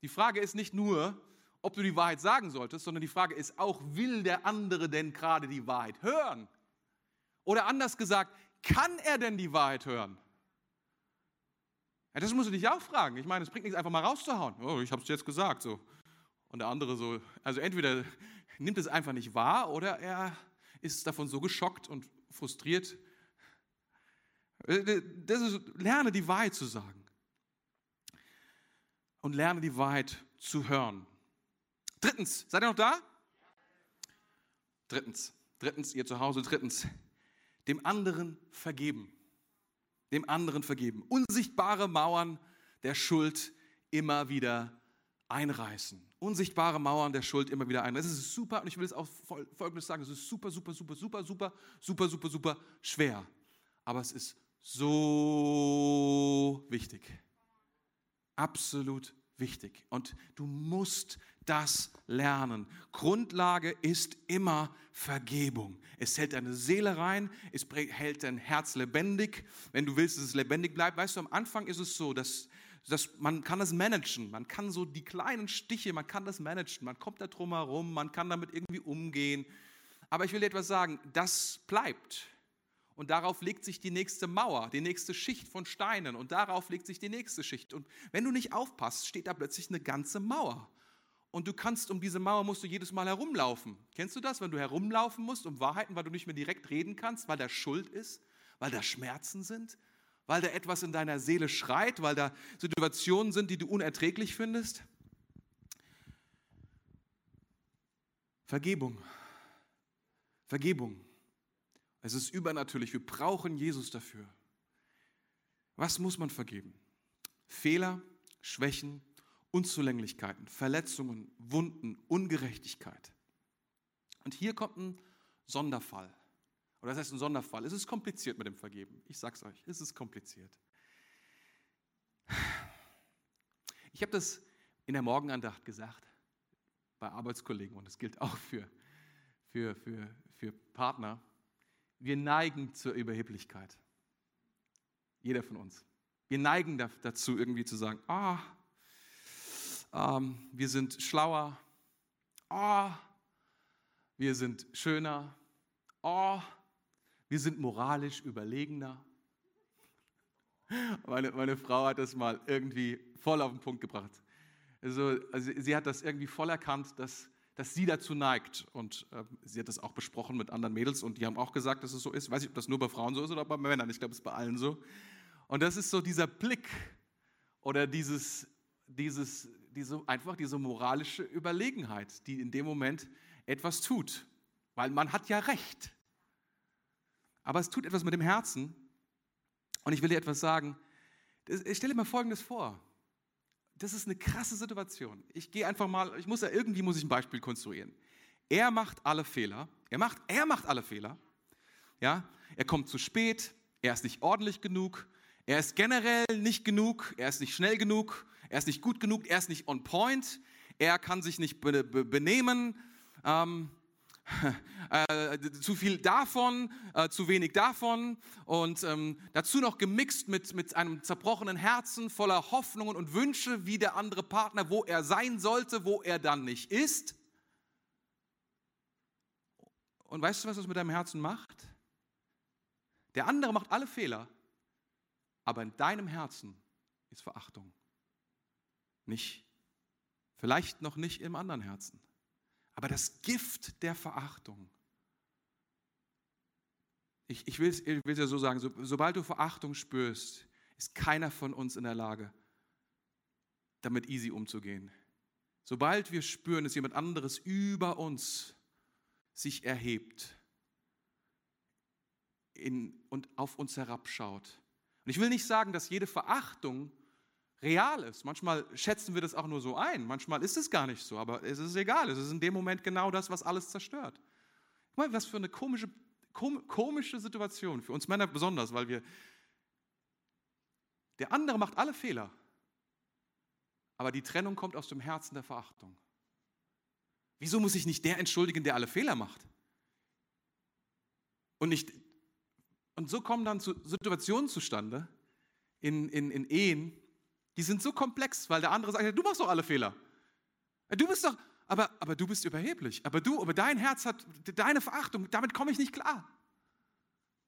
Die Frage ist nicht nur, ob du die Wahrheit sagen solltest, sondern die Frage ist auch, will der andere denn gerade die Wahrheit hören? Oder anders gesagt, kann er denn die Wahrheit hören? Ja, das musst du dich auch fragen. Ich meine, es bringt nichts, einfach mal rauszuhauen. Oh, ich habe es jetzt gesagt. So. Und der andere so, also entweder nimmt es einfach nicht wahr oder er ist davon so geschockt und frustriert. Äh, das ist, lerne die Wahrheit zu sagen. Und lerne die Wahrheit zu hören. Drittens, seid ihr noch da? Drittens, drittens, ihr zu Hause, drittens, dem anderen vergeben dem anderen vergeben. Unsichtbare Mauern der Schuld immer wieder einreißen. Unsichtbare Mauern der Schuld immer wieder einreißen. Das ist super, und ich will es auch folgendes sagen, es ist super, super, super, super, super, super, super, super schwer. Aber es ist so wichtig. Absolut wichtig. Und du musst das lernen. Grundlage ist immer Vergebung. Es hält deine Seele rein, es hält dein Herz lebendig. Wenn du willst, dass es lebendig bleibt, weißt du, am Anfang ist es so, dass, dass man kann das managen. Man kann so die kleinen Stiche, man kann das managen. Man kommt da drum herum, man kann damit irgendwie umgehen. Aber ich will dir etwas sagen, das bleibt. Und darauf legt sich die nächste Mauer, die nächste Schicht von Steinen. Und darauf legt sich die nächste Schicht. Und wenn du nicht aufpasst, steht da plötzlich eine ganze Mauer. Und du kannst um diese Mauer musst du jedes Mal herumlaufen. Kennst du das, wenn du herumlaufen musst um Wahrheiten, weil du nicht mehr direkt reden kannst, weil da Schuld ist, weil da Schmerzen sind, weil da etwas in deiner Seele schreit, weil da Situationen sind, die du unerträglich findest? Vergebung. Vergebung. Es ist übernatürlich. Wir brauchen Jesus dafür. Was muss man vergeben? Fehler, Schwächen, Unzulänglichkeiten, Verletzungen, Wunden, Ungerechtigkeit. Und hier kommt ein Sonderfall. Oder das heißt ein Sonderfall. Es ist kompliziert mit dem Vergeben. Ich sag's euch, es ist kompliziert. Ich habe das in der Morgenandacht gesagt bei Arbeitskollegen und das gilt auch für, für, für, für Partner wir neigen zur Überheblichkeit. Jeder von uns. Wir neigen dazu, irgendwie zu sagen, ah, ähm, wir sind schlauer, ah, wir sind schöner, ah, wir sind moralisch überlegener. Meine, meine Frau hat das mal irgendwie voll auf den Punkt gebracht. Also, also sie hat das irgendwie voll erkannt, dass dass sie dazu neigt. Und äh, sie hat das auch besprochen mit anderen Mädels und die haben auch gesagt, dass es so ist. Ich weiß nicht, ob das nur bei Frauen so ist oder bei Männern. Ich glaube, es ist bei allen so. Und das ist so dieser Blick oder dieses, dieses, diese, einfach diese moralische Überlegenheit, die in dem Moment etwas tut. Weil man hat ja Recht. Aber es tut etwas mit dem Herzen. Und ich will dir etwas sagen. Ich stelle dir mal Folgendes vor das ist eine krasse Situation. Ich gehe einfach mal, ich muss ja irgendwie muss ich ein Beispiel konstruieren. Er macht alle Fehler, er macht, er macht alle Fehler Ja? Er kommt zu spät, er ist nicht ordentlich genug, er ist generell nicht genug, er ist nicht schnell genug, er ist nicht gut genug, er ist nicht on point, er kann sich nicht benehmen. Ähm, äh, zu viel davon, äh, zu wenig davon und ähm, dazu noch gemixt mit, mit einem zerbrochenen Herzen voller Hoffnungen und Wünsche, wie der andere Partner, wo er sein sollte, wo er dann nicht ist. Und weißt du, was das mit deinem Herzen macht? Der andere macht alle Fehler, aber in deinem Herzen ist Verachtung. Nicht, vielleicht noch nicht im anderen Herzen. Aber das Gift der Verachtung, ich, ich will es ja so sagen, so, sobald du Verachtung spürst, ist keiner von uns in der Lage, damit easy umzugehen. Sobald wir spüren, dass jemand anderes über uns sich erhebt in, und auf uns herabschaut. Und ich will nicht sagen, dass jede Verachtung real ist. Manchmal schätzen wir das auch nur so ein. Manchmal ist es gar nicht so, aber es ist egal. Es ist in dem Moment genau das, was alles zerstört. Mal, was für eine komische, komische Situation, für uns Männer besonders, weil wir. Der andere macht alle Fehler, aber die Trennung kommt aus dem Herzen der Verachtung. Wieso muss sich nicht der entschuldigen, der alle Fehler macht? Und, nicht, und so kommen dann Situationen zustande in, in, in Ehen, die sind so komplex, weil der andere sagt, du machst doch alle Fehler. Du bist doch, aber, aber du bist überheblich. Aber du, aber dein Herz hat deine Verachtung, damit komme ich nicht klar.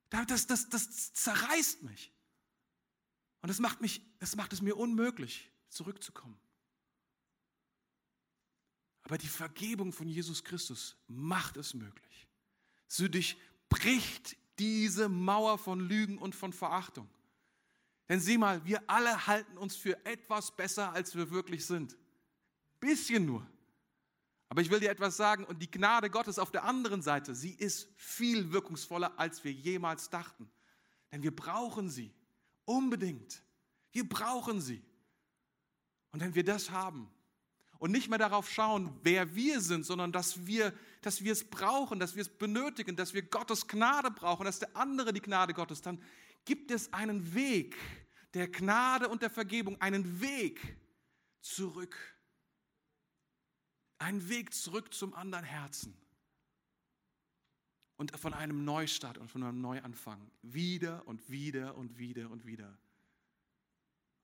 Das, das, das zerreißt mich. Und das macht, mich, das macht es mir unmöglich, zurückzukommen. Aber die Vergebung von Jesus Christus macht es möglich. So durchbricht diese Mauer von Lügen und von Verachtung. Denn sieh mal, wir alle halten uns für etwas besser, als wir wirklich sind. Bisschen nur. Aber ich will dir etwas sagen, und die Gnade Gottes auf der anderen Seite, sie ist viel wirkungsvoller, als wir jemals dachten. Denn wir brauchen sie. Unbedingt. Wir brauchen sie. Und wenn wir das haben und nicht mehr darauf schauen, wer wir sind, sondern dass wir, dass wir es brauchen, dass wir es benötigen, dass wir Gottes Gnade brauchen, dass der andere die Gnade Gottes, dann gibt es einen Weg der Gnade und der Vergebung, einen Weg zurück. Einen Weg zurück zum anderen Herzen. Und von einem Neustart und von einem Neuanfang. Wieder und wieder und wieder und wieder.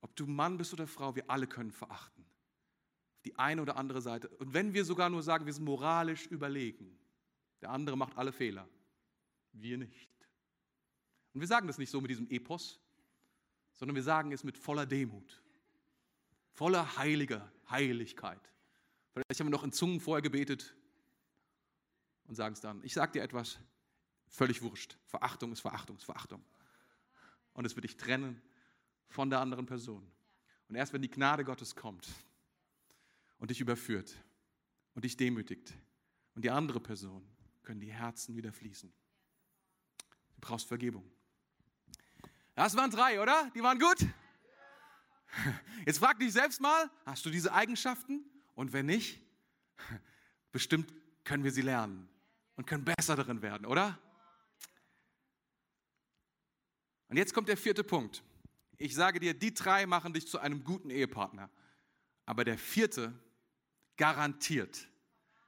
Ob du Mann bist oder Frau, wir alle können verachten. Die eine oder andere Seite. Und wenn wir sogar nur sagen, wir sind moralisch überlegen, der andere macht alle Fehler, wir nicht. Und wir sagen das nicht so mit diesem Epos, sondern wir sagen es mit voller Demut, voller heiliger Heiligkeit. Vielleicht haben wir noch in Zungen vorher gebetet und sagen es dann. Ich sage dir etwas, völlig wurscht. Verachtung ist Verachtung, ist Verachtung. Und es wird dich trennen von der anderen Person. Und erst wenn die Gnade Gottes kommt und dich überführt und dich demütigt und die andere Person, können die Herzen wieder fließen. Du brauchst Vergebung. Das waren drei, oder? Die waren gut? Jetzt frag dich selbst mal, hast du diese Eigenschaften? Und wenn nicht, bestimmt können wir sie lernen und können besser darin werden, oder? Und jetzt kommt der vierte Punkt. Ich sage dir, die drei machen dich zu einem guten Ehepartner. Aber der vierte garantiert,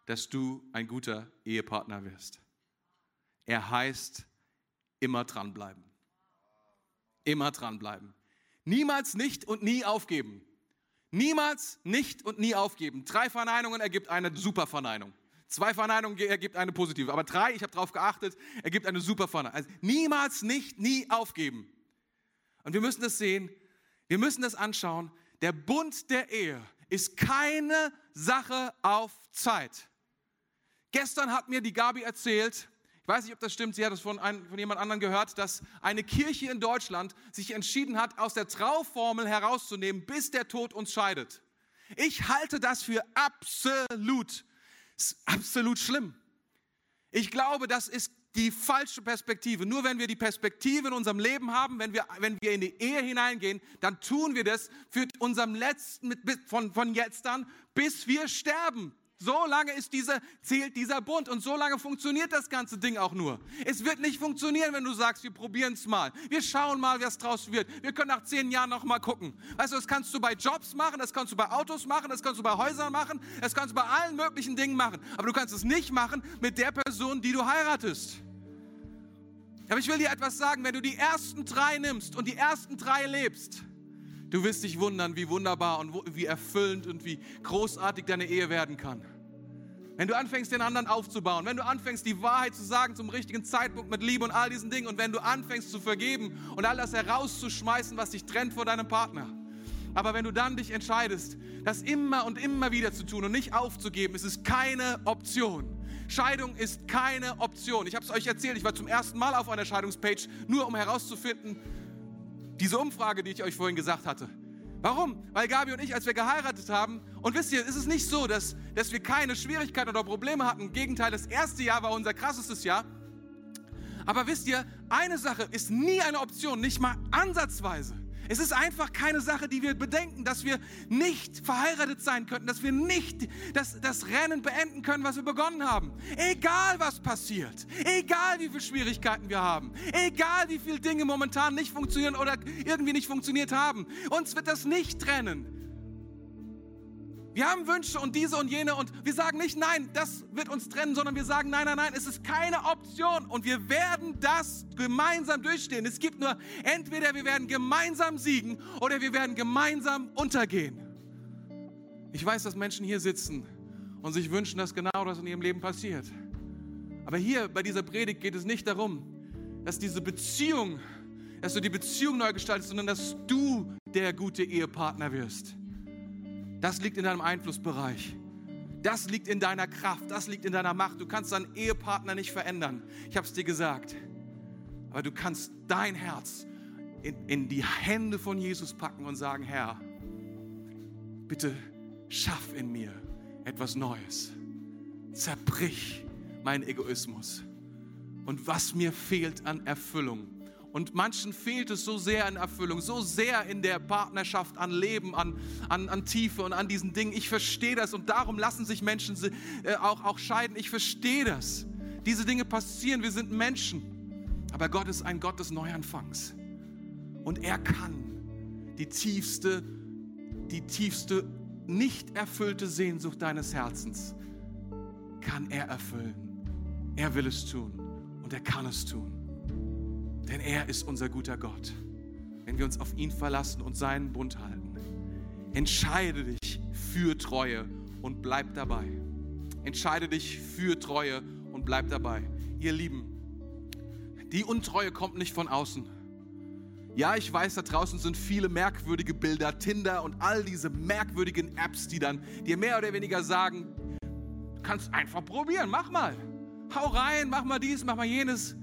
dass du ein guter Ehepartner wirst. Er heißt immer dranbleiben. Immer dranbleiben. Niemals nicht und nie aufgeben. Niemals nicht und nie aufgeben. Drei Verneinungen ergibt eine super Verneinung. Zwei Verneinungen ergibt eine positive. Aber drei, ich habe darauf geachtet, ergibt eine super Verneinung. Also niemals nicht, nie aufgeben. Und wir müssen das sehen, wir müssen das anschauen. Der Bund der Ehe ist keine Sache auf Zeit. Gestern hat mir die Gabi erzählt, weiß nicht, ob das stimmt, sie hat es von, ein, von jemand anderem gehört, dass eine Kirche in Deutschland sich entschieden hat, aus der Trauformel herauszunehmen, bis der Tod uns scheidet. Ich halte das für absolut, absolut schlimm. Ich glaube, das ist die falsche Perspektive. Nur wenn wir die Perspektive in unserem Leben haben, wenn wir, wenn wir in die Ehe hineingehen, dann tun wir das für unserem letzten, von, von jetzt an, bis wir sterben. So lange ist diese, zählt dieser Bund und so lange funktioniert das ganze Ding auch nur. Es wird nicht funktionieren, wenn du sagst, wir probieren es mal. Wir schauen mal, was draus wird. Wir können nach zehn Jahren noch mal gucken. Weißt du, das kannst du bei Jobs machen, das kannst du bei Autos machen, das kannst du bei Häusern machen, das kannst du bei allen möglichen Dingen machen. Aber du kannst es nicht machen mit der Person, die du heiratest. Aber ich will dir etwas sagen, wenn du die ersten drei nimmst und die ersten drei lebst, Du wirst dich wundern, wie wunderbar und wie erfüllend und wie großartig deine Ehe werden kann. Wenn du anfängst, den anderen aufzubauen, wenn du anfängst, die Wahrheit zu sagen zum richtigen Zeitpunkt mit Liebe und all diesen Dingen und wenn du anfängst zu vergeben und all das herauszuschmeißen, was dich trennt vor deinem Partner. Aber wenn du dann dich entscheidest, das immer und immer wieder zu tun und nicht aufzugeben, ist es keine Option. Scheidung ist keine Option. Ich habe es euch erzählt, ich war zum ersten Mal auf einer Scheidungspage, nur um herauszufinden, diese Umfrage, die ich euch vorhin gesagt hatte. Warum? Weil Gabi und ich, als wir geheiratet haben, und wisst ihr, es ist nicht so, dass, dass wir keine Schwierigkeiten oder Probleme hatten. Im Gegenteil, das erste Jahr war unser krassestes Jahr. Aber wisst ihr, eine Sache ist nie eine Option, nicht mal ansatzweise. Es ist einfach keine Sache, die wir bedenken, dass wir nicht verheiratet sein könnten, dass wir nicht das, das Rennen beenden können, was wir begonnen haben. Egal was passiert, egal wie viele Schwierigkeiten wir haben, egal wie viele Dinge momentan nicht funktionieren oder irgendwie nicht funktioniert haben, uns wird das nicht trennen. Wir haben Wünsche und diese und jene und wir sagen nicht, nein, das wird uns trennen, sondern wir sagen, nein, nein, nein, es ist keine Option und wir werden das gemeinsam durchstehen. Es gibt nur entweder wir werden gemeinsam siegen oder wir werden gemeinsam untergehen. Ich weiß, dass Menschen hier sitzen und sich wünschen, dass genau das in ihrem Leben passiert. Aber hier bei dieser Predigt geht es nicht darum, dass diese Beziehung, dass du die Beziehung neu gestaltest, sondern dass du der gute Ehepartner wirst. Das liegt in deinem Einflussbereich. Das liegt in deiner Kraft, das liegt in deiner Macht. Du kannst deinen Ehepartner nicht verändern. Ich habe es dir gesagt. Aber du kannst dein Herz in, in die Hände von Jesus packen und sagen, Herr, bitte schaff in mir etwas Neues. Zerbrich meinen Egoismus. Und was mir fehlt an Erfüllung, und manchen fehlt es so sehr in Erfüllung, so sehr in der Partnerschaft, an Leben, an, an, an Tiefe und an diesen Dingen. Ich verstehe das und darum lassen sich Menschen äh, auch, auch scheiden. Ich verstehe das. Diese Dinge passieren, wir sind Menschen. Aber Gott ist ein Gott des Neuanfangs. Und er kann die tiefste, die tiefste, nicht erfüllte Sehnsucht deines Herzens, kann er erfüllen. Er will es tun und er kann es tun. Denn er ist unser guter Gott. Wenn wir uns auf ihn verlassen und seinen Bund halten, entscheide dich für Treue und bleib dabei. Entscheide dich für Treue und bleib dabei. Ihr Lieben, die Untreue kommt nicht von außen. Ja, ich weiß, da draußen sind viele merkwürdige Bilder, Tinder und all diese merkwürdigen Apps, die dann dir mehr oder weniger sagen, du kannst einfach probieren, mach mal. Hau rein, mach mal dies, mach mal jenes.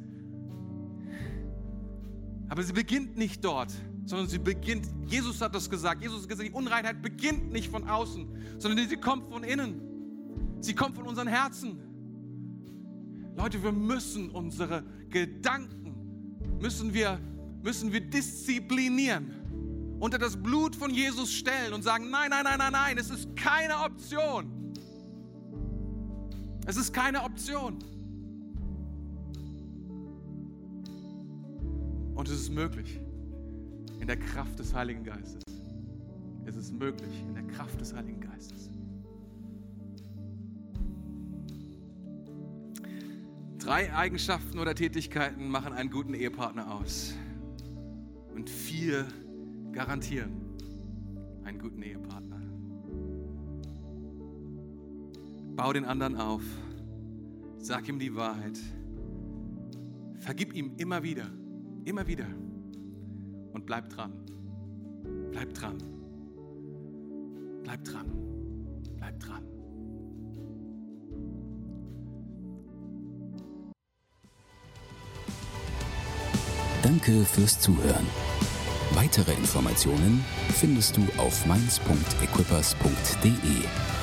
Aber sie beginnt nicht dort, sondern sie beginnt, Jesus hat das gesagt, Jesus hat gesagt, die Unreinheit beginnt nicht von außen, sondern sie kommt von innen. Sie kommt von unseren Herzen. Leute, wir müssen unsere Gedanken, müssen wir, müssen wir disziplinieren, unter das Blut von Jesus stellen und sagen, nein, nein, nein, nein, nein, es ist keine Option. Es ist keine Option. Und es ist möglich in der Kraft des Heiligen Geistes. Es ist möglich in der Kraft des Heiligen Geistes. Drei Eigenschaften oder Tätigkeiten machen einen guten Ehepartner aus. Und vier garantieren einen guten Ehepartner. Bau den anderen auf. Sag ihm die Wahrheit. Vergib ihm immer wieder. Immer wieder. Und bleib dran. Bleib dran. Bleib dran. Bleib dran. Danke fürs Zuhören. Weitere Informationen findest du auf mainz.equippers.de.